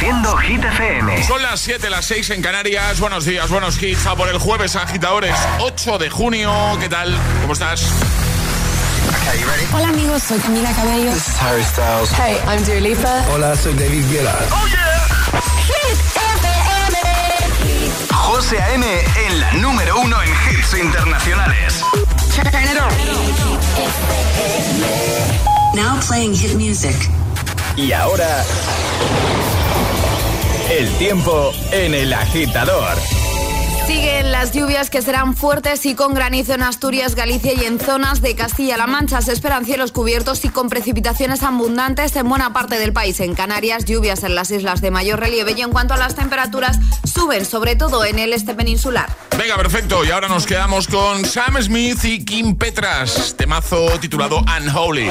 Reproduciendo Hit FM. Son las 7, las 6 en Canarias. Buenos días, buenos hits. A por el jueves, agitadores. 8 de junio. ¿Qué tal? ¿Cómo estás? Hola amigos, soy Camila Cabello. This is Harry Styles. Hey, I'm Dua Lipa. Hola, soy David Guetta. Oh yeah. Hit FM. José A.M. en la número uno en hits internacionales. Turn it on. Now playing hit music. Y ahora el tiempo en el agitador. Siguen las lluvias que serán fuertes y con granizo en Asturias, Galicia y en zonas de Castilla-La Mancha. Se esperan cielos cubiertos y con precipitaciones abundantes en buena parte del país. En Canarias, lluvias en las islas de mayor relieve y en cuanto a las temperaturas, suben, sobre todo en el este peninsular. Venga, perfecto. Y ahora nos quedamos con Sam Smith y Kim Petras. Temazo titulado Unholy.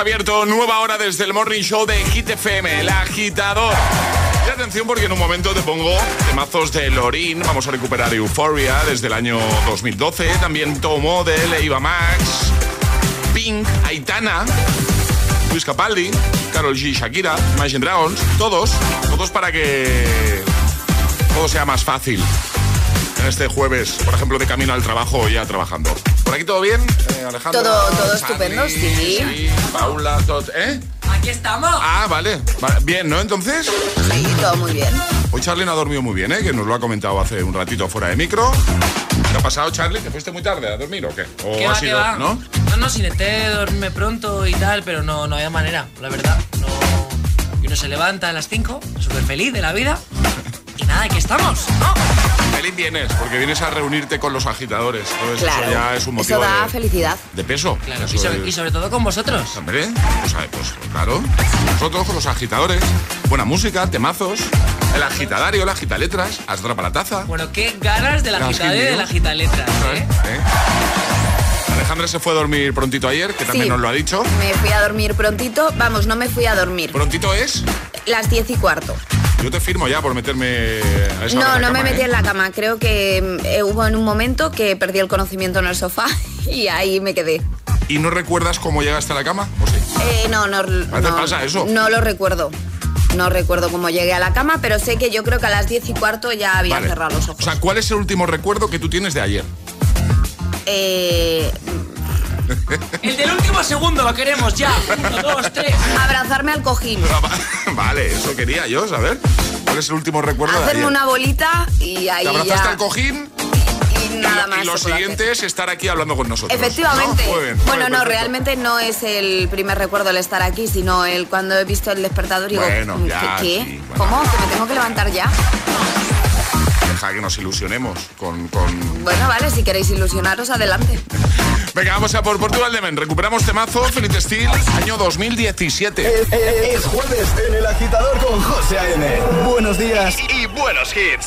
abierto nueva hora desde el Morning Show de Hit FM, el agitador. Y atención porque en un momento te pongo temazos de Lorin, vamos a recuperar Euphoria desde el año 2012, también Tom Model, Eva Max, Pink, Aitana, Luis Capaldi, Carol G, Shakira, Imagine Dragons, todos, todos para que todo sea más fácil en este jueves, por ejemplo, de camino al trabajo ya trabajando. ¿Por aquí todo bien, eh, Alejandro? Todo, todo estupendo, sí. sí. Paula, todo, ¿eh? Aquí estamos. Ah, vale. Bien, ¿no? Entonces. Sí, todo muy bien. Hoy Charlie no ha dormido muy bien, ¿eh? Que nos lo ha comentado hace un ratito fuera de micro. ¿Qué ha pasado, Charlie? ¿Te fuiste muy tarde a dormir o qué? ¿O ¿Qué ha va, sido, qué va? ¿no? No, no, si intenté dormirme pronto y tal, pero no, no había manera, la verdad. No. Y uno se levanta a las 5, súper feliz de la vida. Y nada, aquí estamos, ¿no? Feliz vienes, porque vienes a reunirte con los agitadores. Entonces Claro. eso ya es un motivo Eso da de, felicidad. de peso. Claro, y sobre, es- y sobre todo con vosotros. Hombre, pues, pues, claro. Nosotros con los agitadores, buena música, temazos, el agitadario, la agitaletras, hasta para la taza. Bueno, qué ganas de la Las agitadera y de que la agitaletras, ¿eh? ¿Eh? Alejandra se fue a dormir prontito ayer, que también Sí. nos lo ha dicho. Me fui a dormir prontito. Vamos, no me fui a dormir. Prontito es Las diez y cuarto. Yo te firmo ya por meterme a esa No, no me metí ¿eh? en la cama. Creo que eh, hubo en un momento que perdí el conocimiento en el sofá y ahí me quedé. ¿Y no recuerdas cómo llegaste a la cama? ¿O sí? Eh, no, no, veces no. pasa eso. No lo recuerdo. No recuerdo cómo llegué a la cama, pero sé que yo creo que a las diez y cuarto ya había Vale. cerrado los ojos. O sea, ¿cuál es el último recuerdo que tú tienes de ayer? Eh, El del último segundo lo queremos ya. Uno, dos, tres. abrazarme al cojín. vale, eso quería yo saber. ¿Cuál es el último recuerdo Hacerme una bolita y ahí Te abrazaste ya. al cojín y nada más. y lo siguiente es estar aquí hablando con nosotros. Efectivamente. ¿no? Muy bien, bueno, no, realmente no es el primer recuerdo el estar aquí, sino el cuando he visto el despertador y digo, Bueno, ¿qué? ya, qué? sí, bueno. ¿Cómo? ¿Que me tengo que levantar ya? Deja que nos ilusionemos con... con... Bueno, vale, si queréis ilusionaros, adelante. Venga, vamos a por Portugal de Men. Recuperamos temazo, Feliz Steel, año 2017. Es, es- es jueves en el agitador con José A.M. Buenos días y, y buenos hits.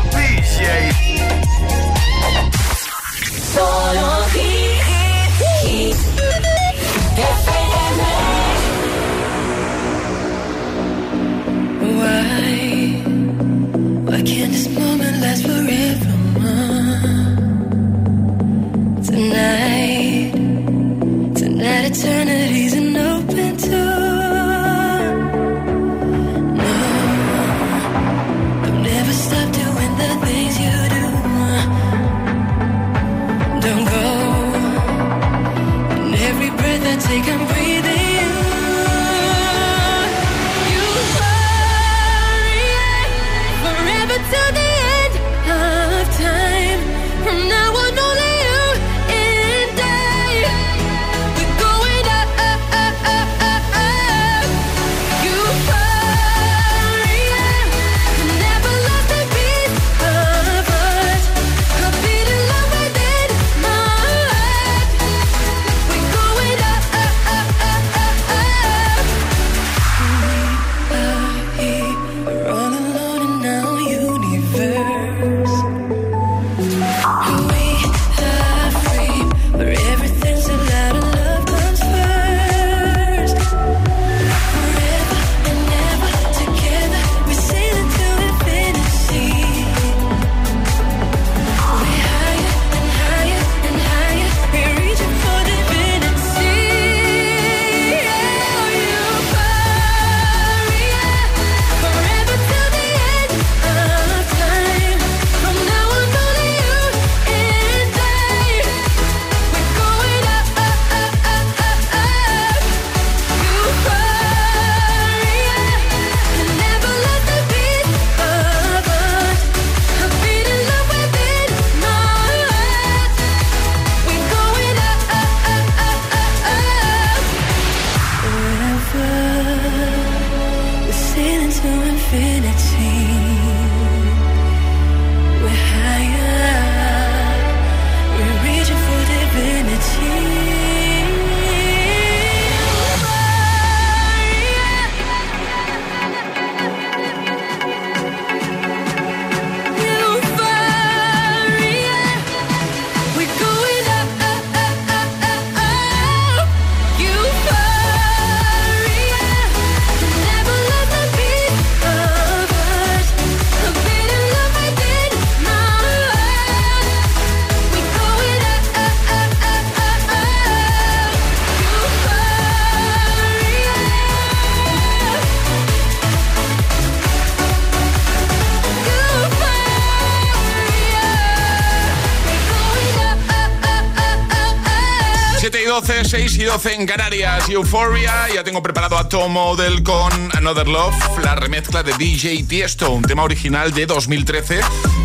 12, 6 y 12 en Canarias. Euphoria. Ya tengo preparado a Tom Model con Another Love, la remezcla de DJ Tiesto, un tema original de 2013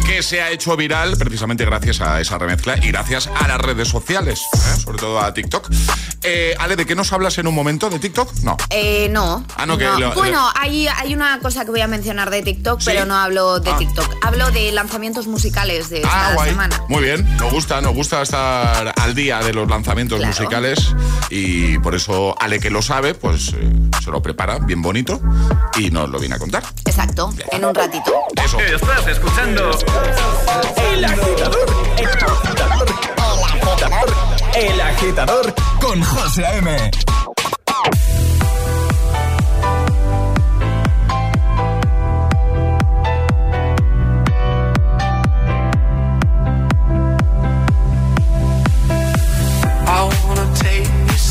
que se ha hecho viral precisamente gracias a esa remezcla y gracias a las redes sociales, ¿eh? sobre todo a TikTok. Eh, Ale, ¿de qué nos hablas en un momento? ¿De TikTok? No. Eh, no. Ah, no, que lo- bueno, hay, hay una cosa que voy a mencionar de TikTok, ¿Sí? pero no hablo de Ah. TikTok. Hablo de lanzamientos musicales de esta Ah, guay. semana. Muy bien, nos gusta, nos gusta estar al día de los lanzamientos Claro. musicales y por eso Ale que lo sabe, pues eh, se lo prepara bien bonito y nos lo viene a contar. Exacto, en un ratito. Eso. Estás escuchando El Agitador. El Agitador. El Agitador con José A.M.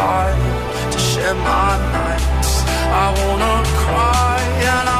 tired to share my nights. I wanna cry and I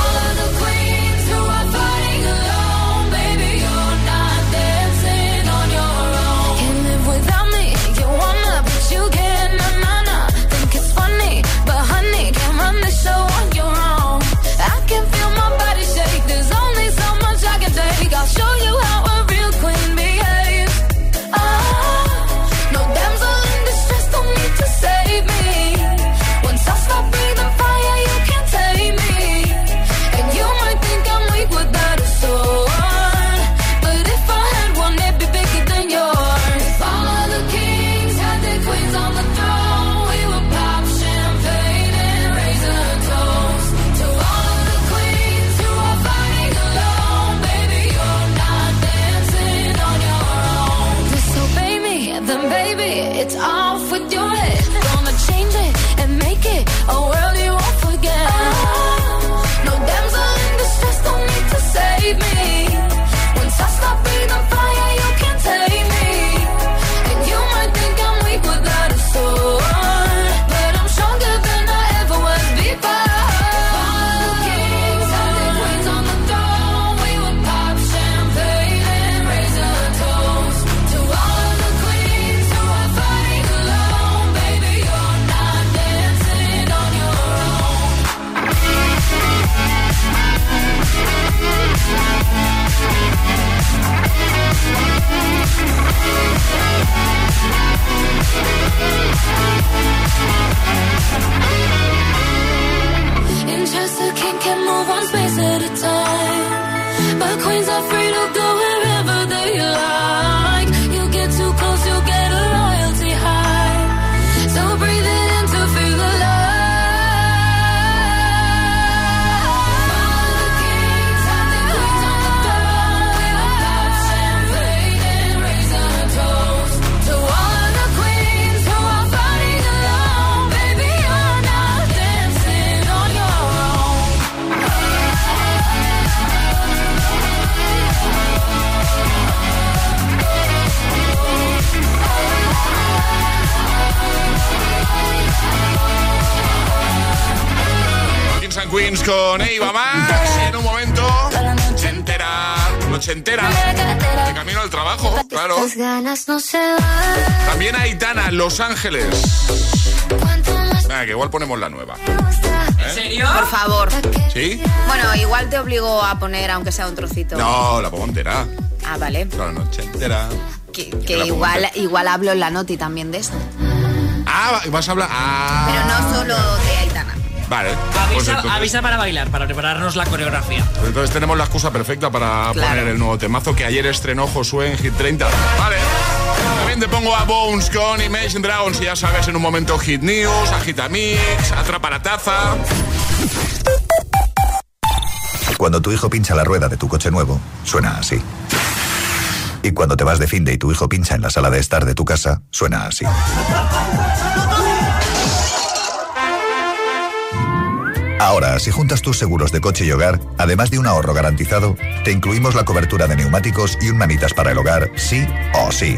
También Aitana, Los Ángeles. Venga, que igual ponemos la nueva. ¿En serio? Por favor. ¿Sí? Bueno, igual te obligo a poner, aunque sea un trocito. No, la pongo entera. Ah, vale. Toda la noche entera. Que, igual, entera. igual hablo en la noti también de esto. Ah, vas a hablar. Ah. Pero no solo de Aitana. Vale. pues Avisa, entonces- avisa para bailar, para prepararnos la coreografía. pues entonces tenemos la excusa perfecta para Claro. poner el nuevo temazo que ayer estrenó Josué en Hit 30. Vale. También te pongo a Bones con Imagine Dragons y ya sabes, en un momento Hit News, Agitamix, Atrapa la Taza. Cuando tu hijo pincha la rueda de tu coche nuevo, suena así. Y cuando te vas de fin de y tu hijo pincha en la sala de estar de tu casa, suena así. Ahora, si juntas tus seguros de coche y hogar, además de un ahorro garantizado, te incluimos la cobertura de neumáticos y un manitas para el hogar, sí o sí.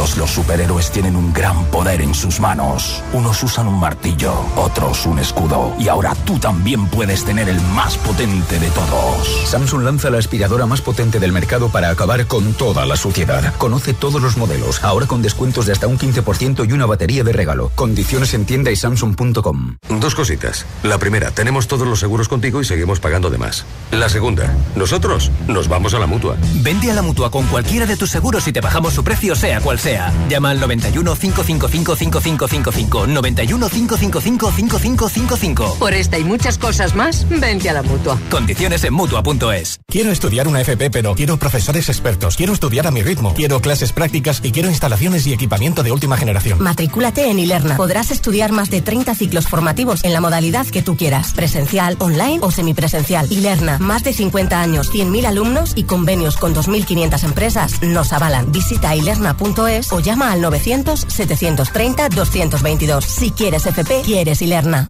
Todos los superhéroes tienen un gran poder en sus manos. Unos usan un martillo, otros un escudo. Y ahora tú también puedes tener el más potente de todos. Samsung lanza la aspiradora más potente del mercado para acabar con toda la suciedad. Conoce todos los modelos, ahora con descuentos de hasta un 15% y una batería de regalo. Condiciones en tienda y samsung.com. Dos cositas. La primera, tenemos todos los seguros contigo y seguimos pagando de más. La segunda, nosotros nos vamos a la mutua. Vende a la mutua con cualquiera de tus seguros y te bajamos su precio, sea cual sea. Llama al 91 555 5555. 91 555 5555. Por esta y muchas cosas más, vente a la mutua. Condiciones en mutua.es. Quiero estudiar una FP, pero quiero profesores expertos. Quiero estudiar a mi ritmo. Quiero clases prácticas y quiero instalaciones y equipamiento de última generación. Matricúlate en Ilerna. Podrás estudiar más de 30 ciclos formativos en la modalidad que tú quieras. Presencial, online o semipresencial. Ilerna, más de 50 años, 100.000 alumnos y convenios con 2.500 empresas nos avalan. Visita ilerna.es o llama al 900-730-222. Si quieres FP, quieres Ilerna.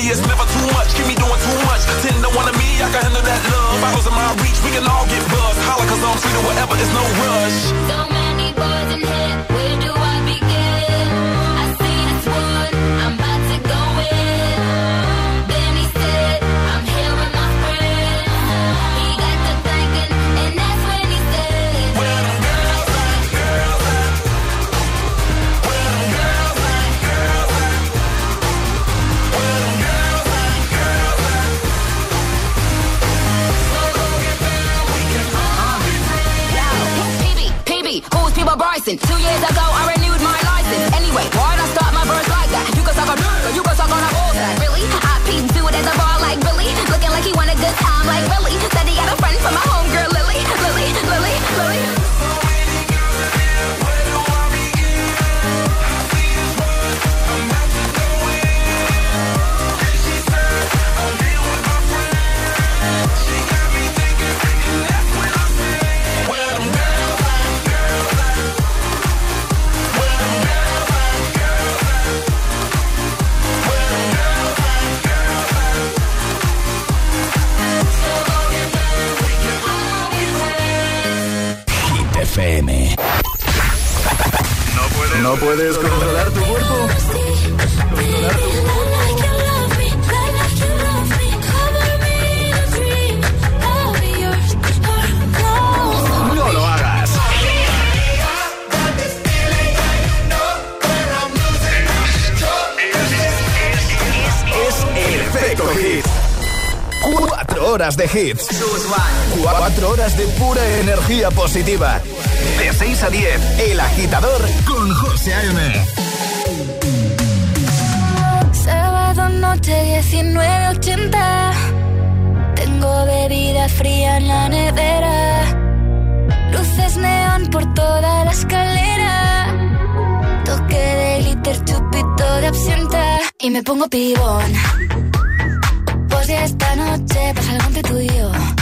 It's never too much. Keep me doing too much. Ten to one of me, I can handle that love. Bottles in my reach, we can all get buzzed. Holla, cause I'm to whatever, it's no rush. So many boys in here, who's Two years ago, I renewed my license. Anyway, why'd ¿No puedes controlar tu cuerpo? No lo hagas. Es el efecto hit. Cuatro horas de hits. Cuatro horas de pura energía positiva. 6 a 10, El Agitador con José A.M. Sábado noche 19.80 Tengo bebida fría en la nevera. Luces neón por toda la escalera. Toque de glitter, chupito de absenta. Y me pongo pibón. Pues ya esta noche pasa algo entre tú y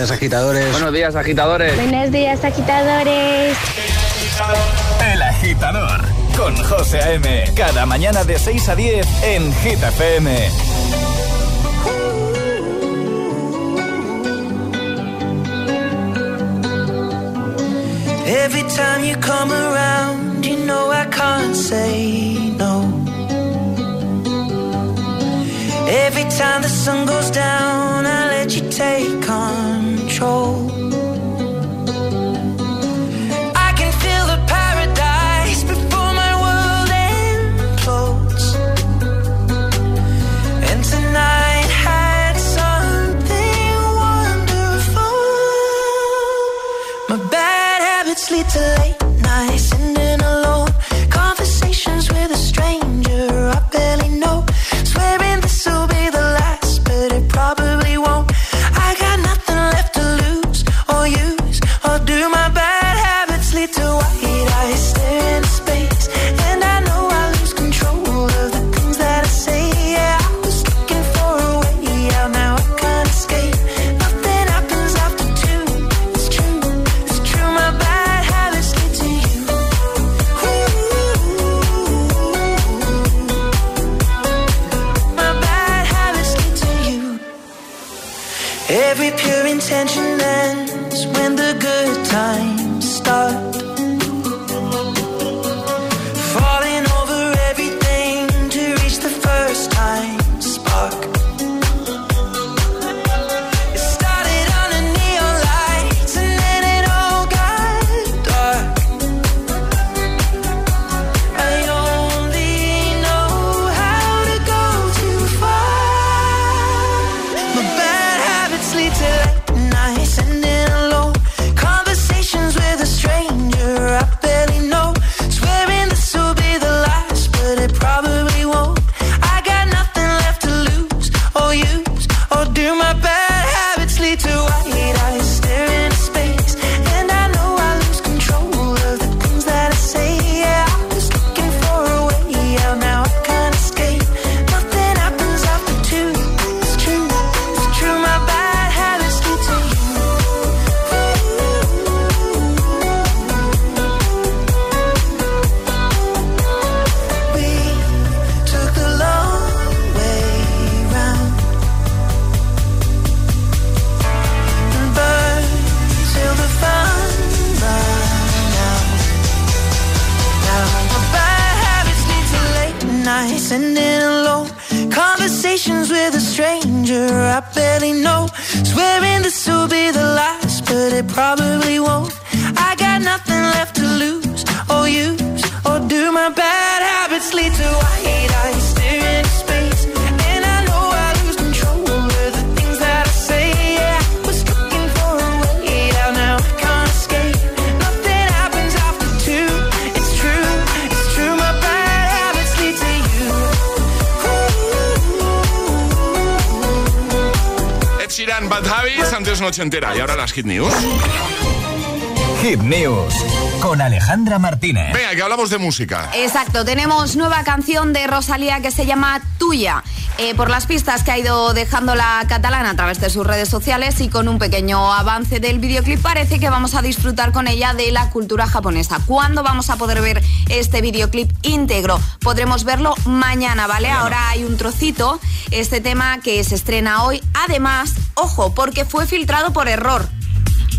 días, agitadores. Buenos días, agitadores. Buenos días, agitadores. El agitador con José A.M. Cada mañana de 6 a 10 en Hit FM. Every time you come around, you know I can't say no. Every time the sun goes down, I let you take control. Las Hit News. Hit News con Alejandra Martínez. Venga, que hablamos de música. Exacto, tenemos nueva canción de Rosalía que se llama Tuya. Eh, por las pistas que ha ido dejando la catalana a través de sus redes sociales y con un pequeño avance del videoclip, parece que vamos a disfrutar con ella de la cultura japonesa. ¿Cuándo vamos a poder ver este videoclip íntegro? Podremos verlo mañana, ¿vale? Ahora hay un trocito, este tema que se estrena hoy. Además, ojo, porque fue filtrado por error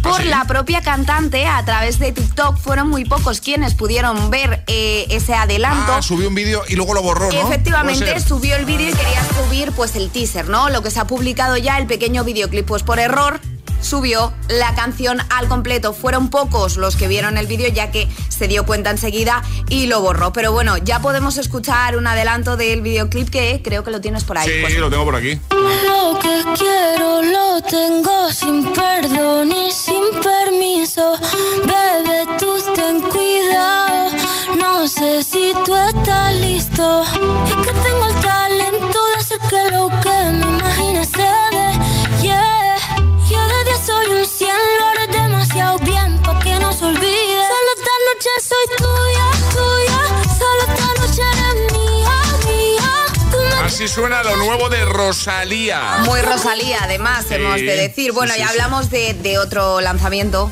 por la propia cantante a través de TikTok. Fueron muy pocos quienes pudieron ver eh, ese adelanto. Ah, subió un vídeo y luego lo borró, ¿no? Efectivamente, subió el vídeo y quería subir pues el teaser, ¿no? Lo que se ha publicado ya, el pequeño videoclip. Pues por error subió la canción al completo. Fueron pocos los que vieron el vídeo ya que se dio cuenta enseguida y lo borró. Pero bueno, ya podemos escuchar un adelanto del videoclip que creo que lo tienes por ahí. Sí, José. lo tengo por aquí. Lo que quiero lo tengo sin perdón y sin permiso. Bebé, tú ten cuidado. No sé si tú estás listo. Es que tengo el talento de hacer que lo que me Así suena lo nuevo de Rosalía. Muy Rosalía, además, Sí, hemos de decir. Bueno, sí, ya sí, hablamos de, de otro lanzamiento.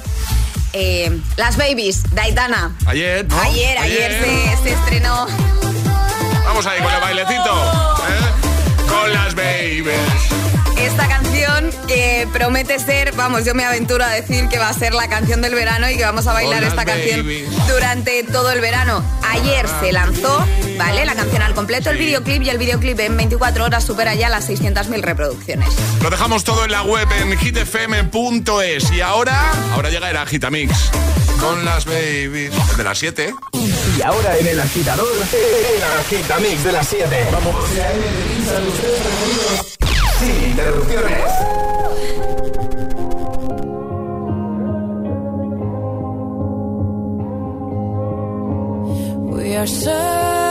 Eh, Las Babies, Daitana. Ayer, ¿no? Ayer, ayer, se, se estrenó. Vamos ahí con el bailecito. ¿eh? Con las babies. Esta canción que promete ser, vamos, yo me aventuro a decir que va a ser la canción del verano y que vamos a bailar esta canción durante todo el verano. Ayer se lanzó, ¿vale? La canción al completo, el videoclip y el videoclip en 24 horas supera ya las 600.000 reproducciones. Lo dejamos todo en la web en hitfm.es. Y ahora, ahora llega el Agitamix. Con las babies. De las 7. Y ahora en el agitador, el agitamix de las 7. Vamos. Sin interrupciones. We are searchlights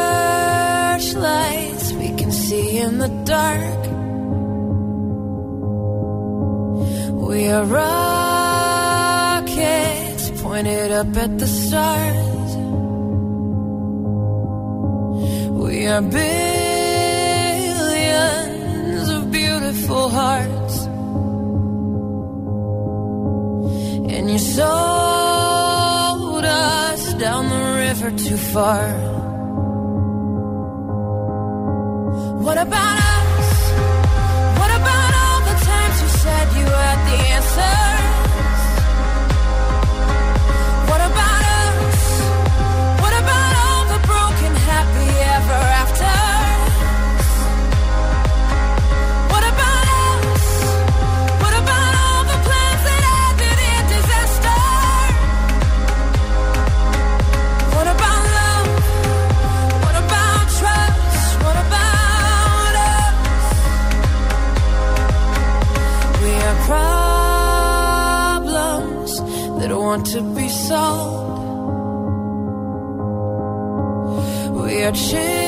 we can see in the dark. We are rockets pointed up at the stars. We are billions the river too far. What about to be sold. We are changed.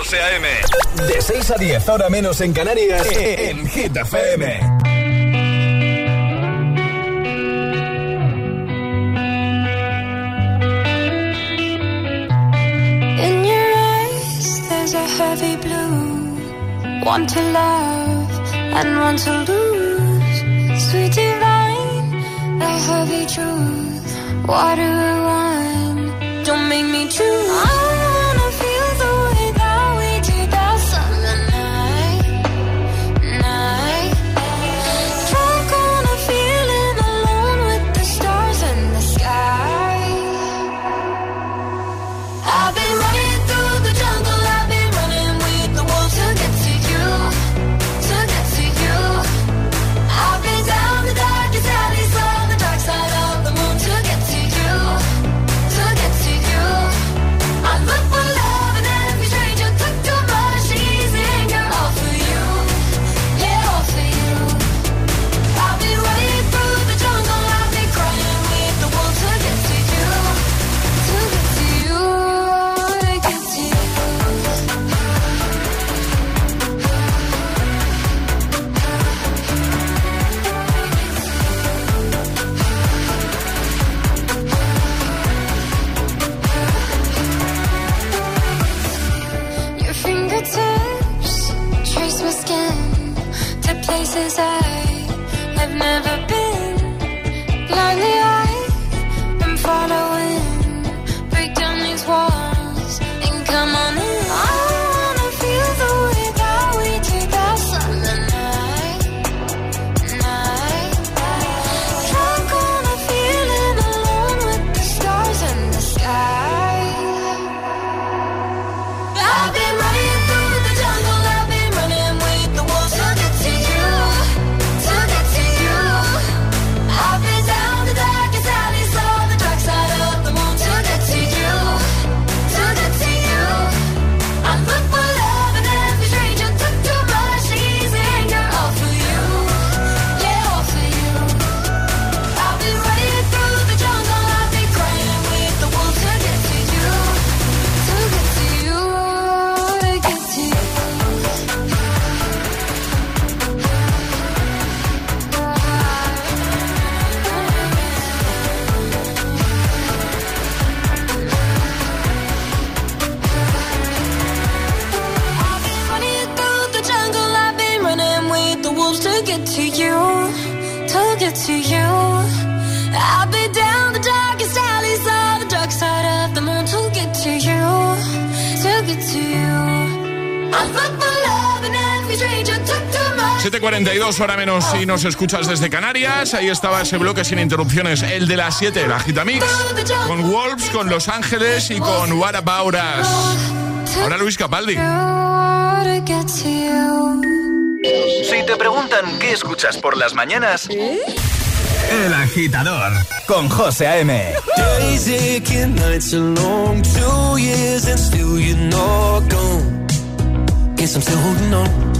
José A.M. De 6 a 10, ahora menos en Canarias, eh, eh, en eh. Hit FM. In your eyes, there's a heavy blue. One to love and one to lose. Sweet divine, a heavy truth. Water, wine, don't make me choose. hora menos si nos escuchas desde Canarias. Ahí estaba ese bloque sin interrupciones, el de las 7, la Gita Mix, con Wolves, con Los Ángeles y con What About Us. Ahora Luis Capaldi. Si te preguntan qué escuchas por las mañanas, ¿Eh? El Agitador con José A.M. Guess I'm still holding.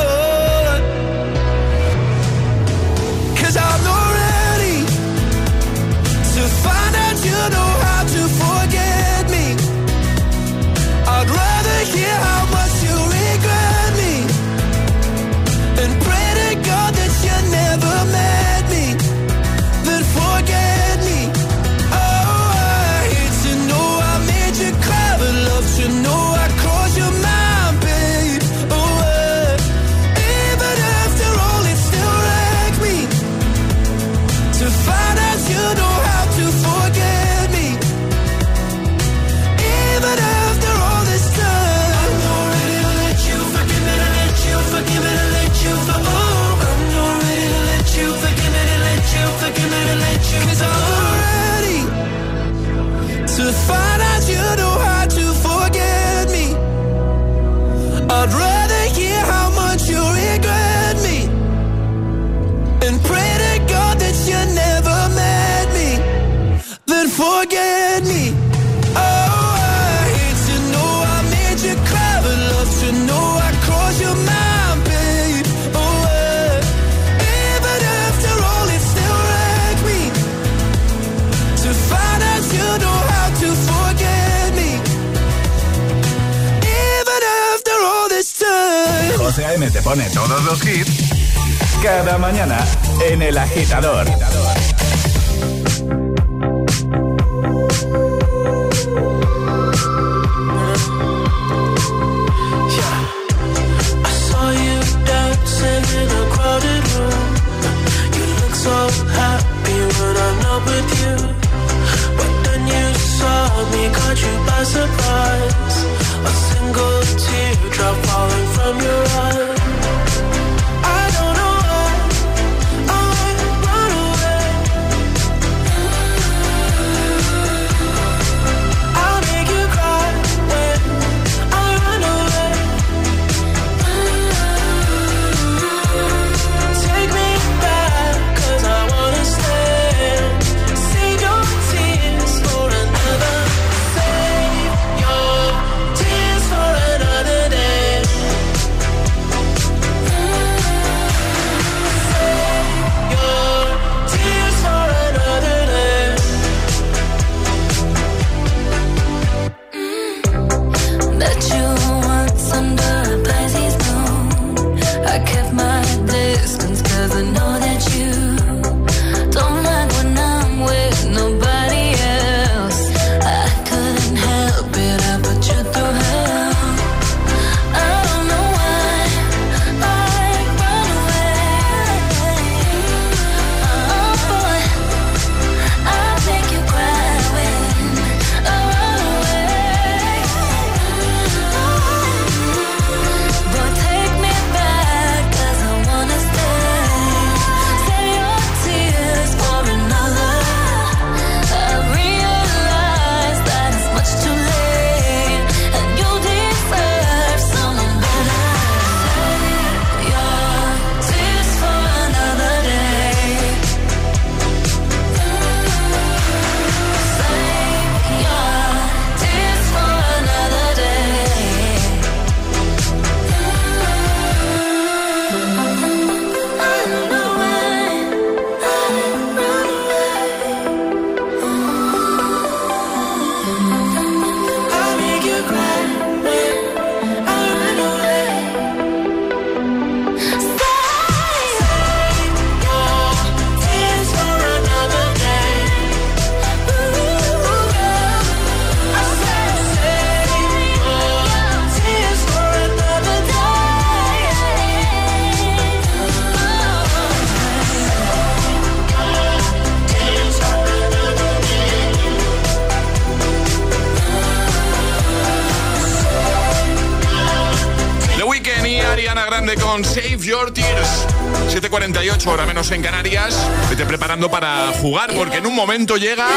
Ariana Grande con Save Your Tears. 7.48, hora menos en Canarias. Vete preparando para jugar porque en un momento llega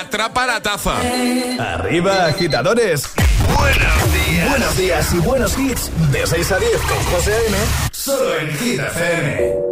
Atrapa la taza. Arriba, agitadores. Buenos días. Buenos días y buenos hits. De 6 a 10 con José A.M. Solo en Hit FM.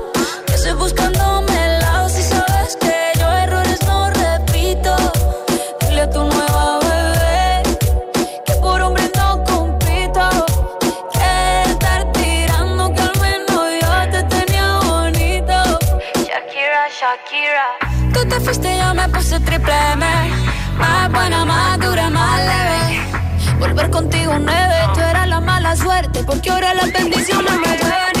M. Más buena, más dura, más leve. Volver contigo nueve, tú eras la mala suerte. Porque ahora las bendiciones me llueven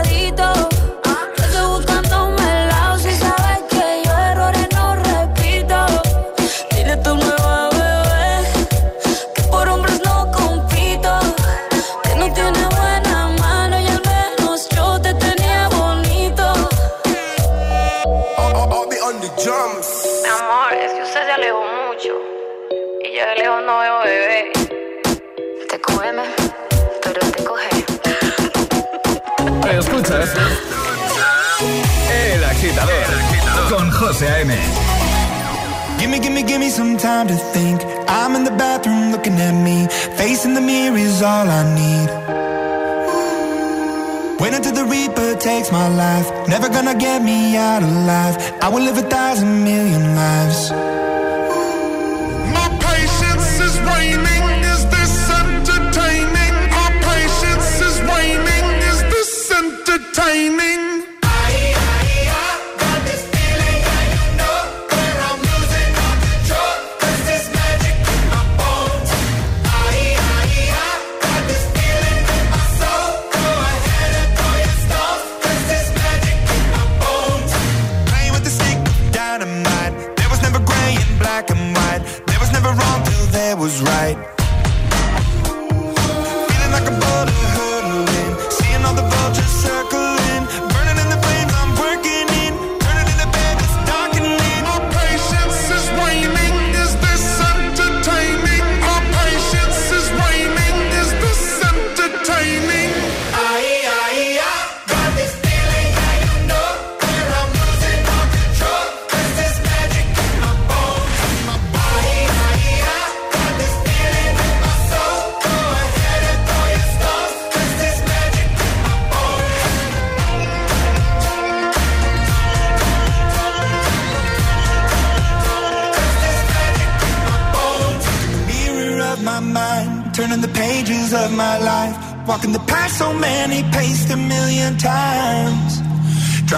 Con José A.M. Gimme, gimme, gimme some time to think. I'm in the bathroom looking at me. Facing the mirror is all I need. Wait until the Reaper takes my life. Never gonna get me out alive. I will live a thousand million lives. My patience is waning. Is this entertaining? My patience is waning. Is this entertaining?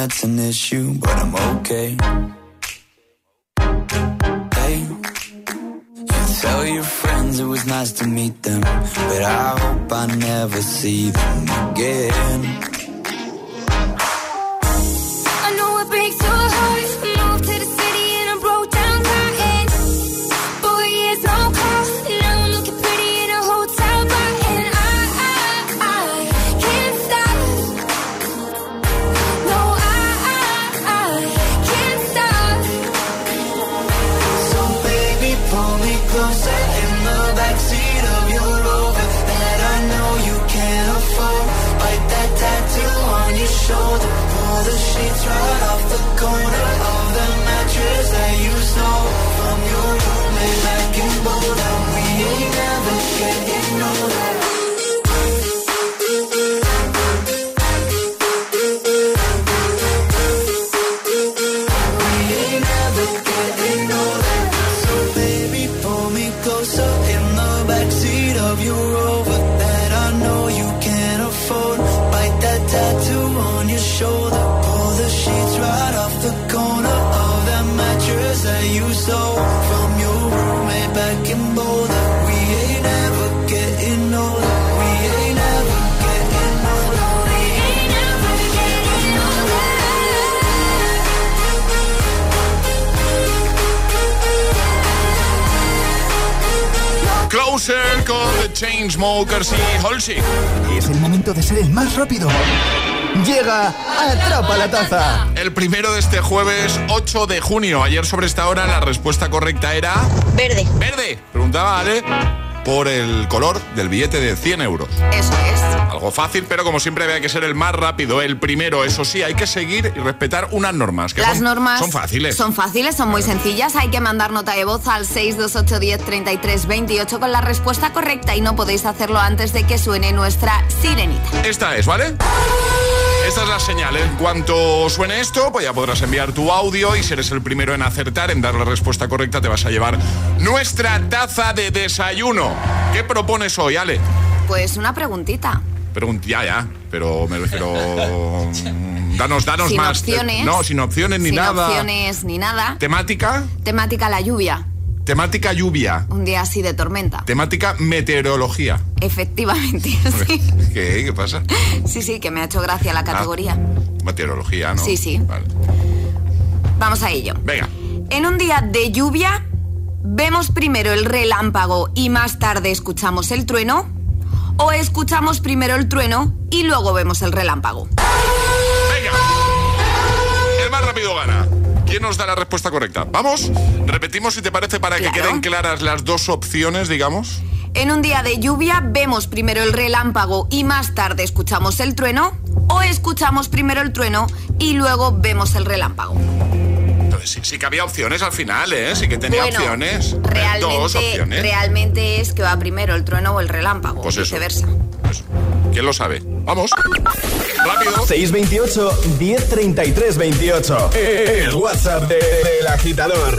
That's an issue, but I'm okay. Hey, you tell your friends it was nice to meet them, but I hope I never see them again. Closer con The Chainsmokers y Halsey. Es el momento de ser el más rápido. Llega Atrapa la Taza. El primero de este jueves 8 de junio. Ayer sobre esta hora la respuesta correcta era... Verde. Verde. Preguntaba Ale por el color del billete de 100 euros. Eso es. Algo fácil, pero como siempre había que ser el más rápido, el primero. Eso sí, hay que seguir y respetar unas normas. Que Las son, normas son fáciles. Son fáciles, son muy sencillas. Hay que mandar nota de voz al 628103328 con la respuesta correcta y no podéis hacerlo antes de que suene nuestra sirenita. Esta es, ¿vale? Esta es la señal. En cuanto suene esto, pues ya podrás enviar tu audio y si eres el primero en acertar, en dar la respuesta correcta, te vas a llevar nuestra taza de desayuno. ¿Qué propones hoy, Ale? Pues una preguntita. Ya, ya, pero me refiero... mm, Danos, danos Sin más. opciones. No, sin opciones ni Sin nada. opciones ni nada. Temática, Temática la lluvia. temática lluvia, Un día así de tormenta. temática meteorología. Efectivamente, sí. ¿Qué? ¿Qué pasa? Sí, sí, que me ha hecho gracia la categoría. Meteorología, ¿no? Sí, sí. Vale. Vamos a ello. Venga. En un día de lluvia, ¿vemos primero el relámpago y más tarde escuchamos el trueno? ¿O escuchamos primero el trueno y luego vemos el relámpago? El más rápido gana. ¿Quién nos da la respuesta correcta? Vamos, repetimos si te parece para que queden claras las dos opciones, digamos. En un día de lluvia, ¿vemos primero el relámpago y más tarde escuchamos el trueno? ¿O escuchamos primero el trueno y luego vemos el relámpago? Entonces, sí, sí que había opciones al final, ¿eh? Sí que tenía Bueno, opciones. Dos Realmente, opciones. realmente es que va primero el trueno o el relámpago, Pues eso. viceversa. ¿Quién lo sabe? Vamos. Rápido. 628 1033 28. El WhatsApp de- del agitador.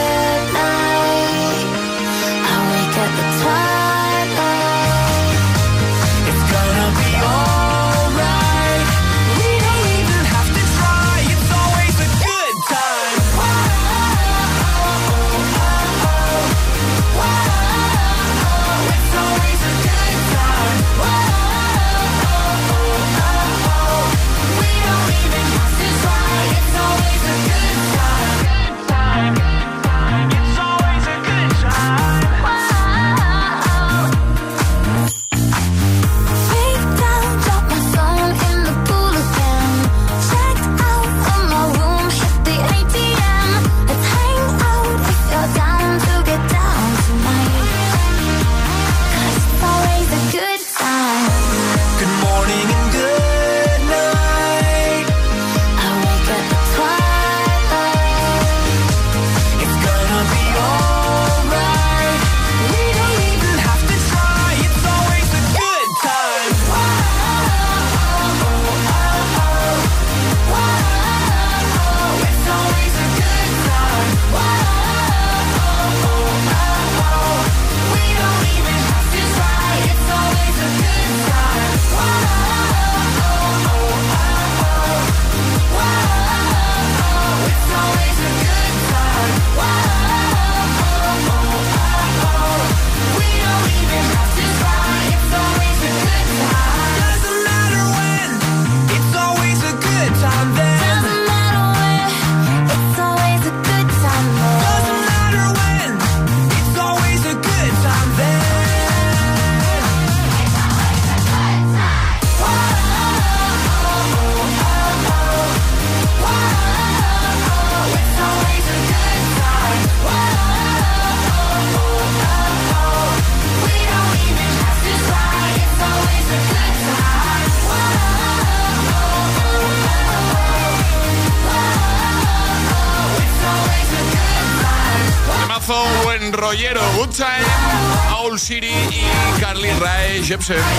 Egyptian.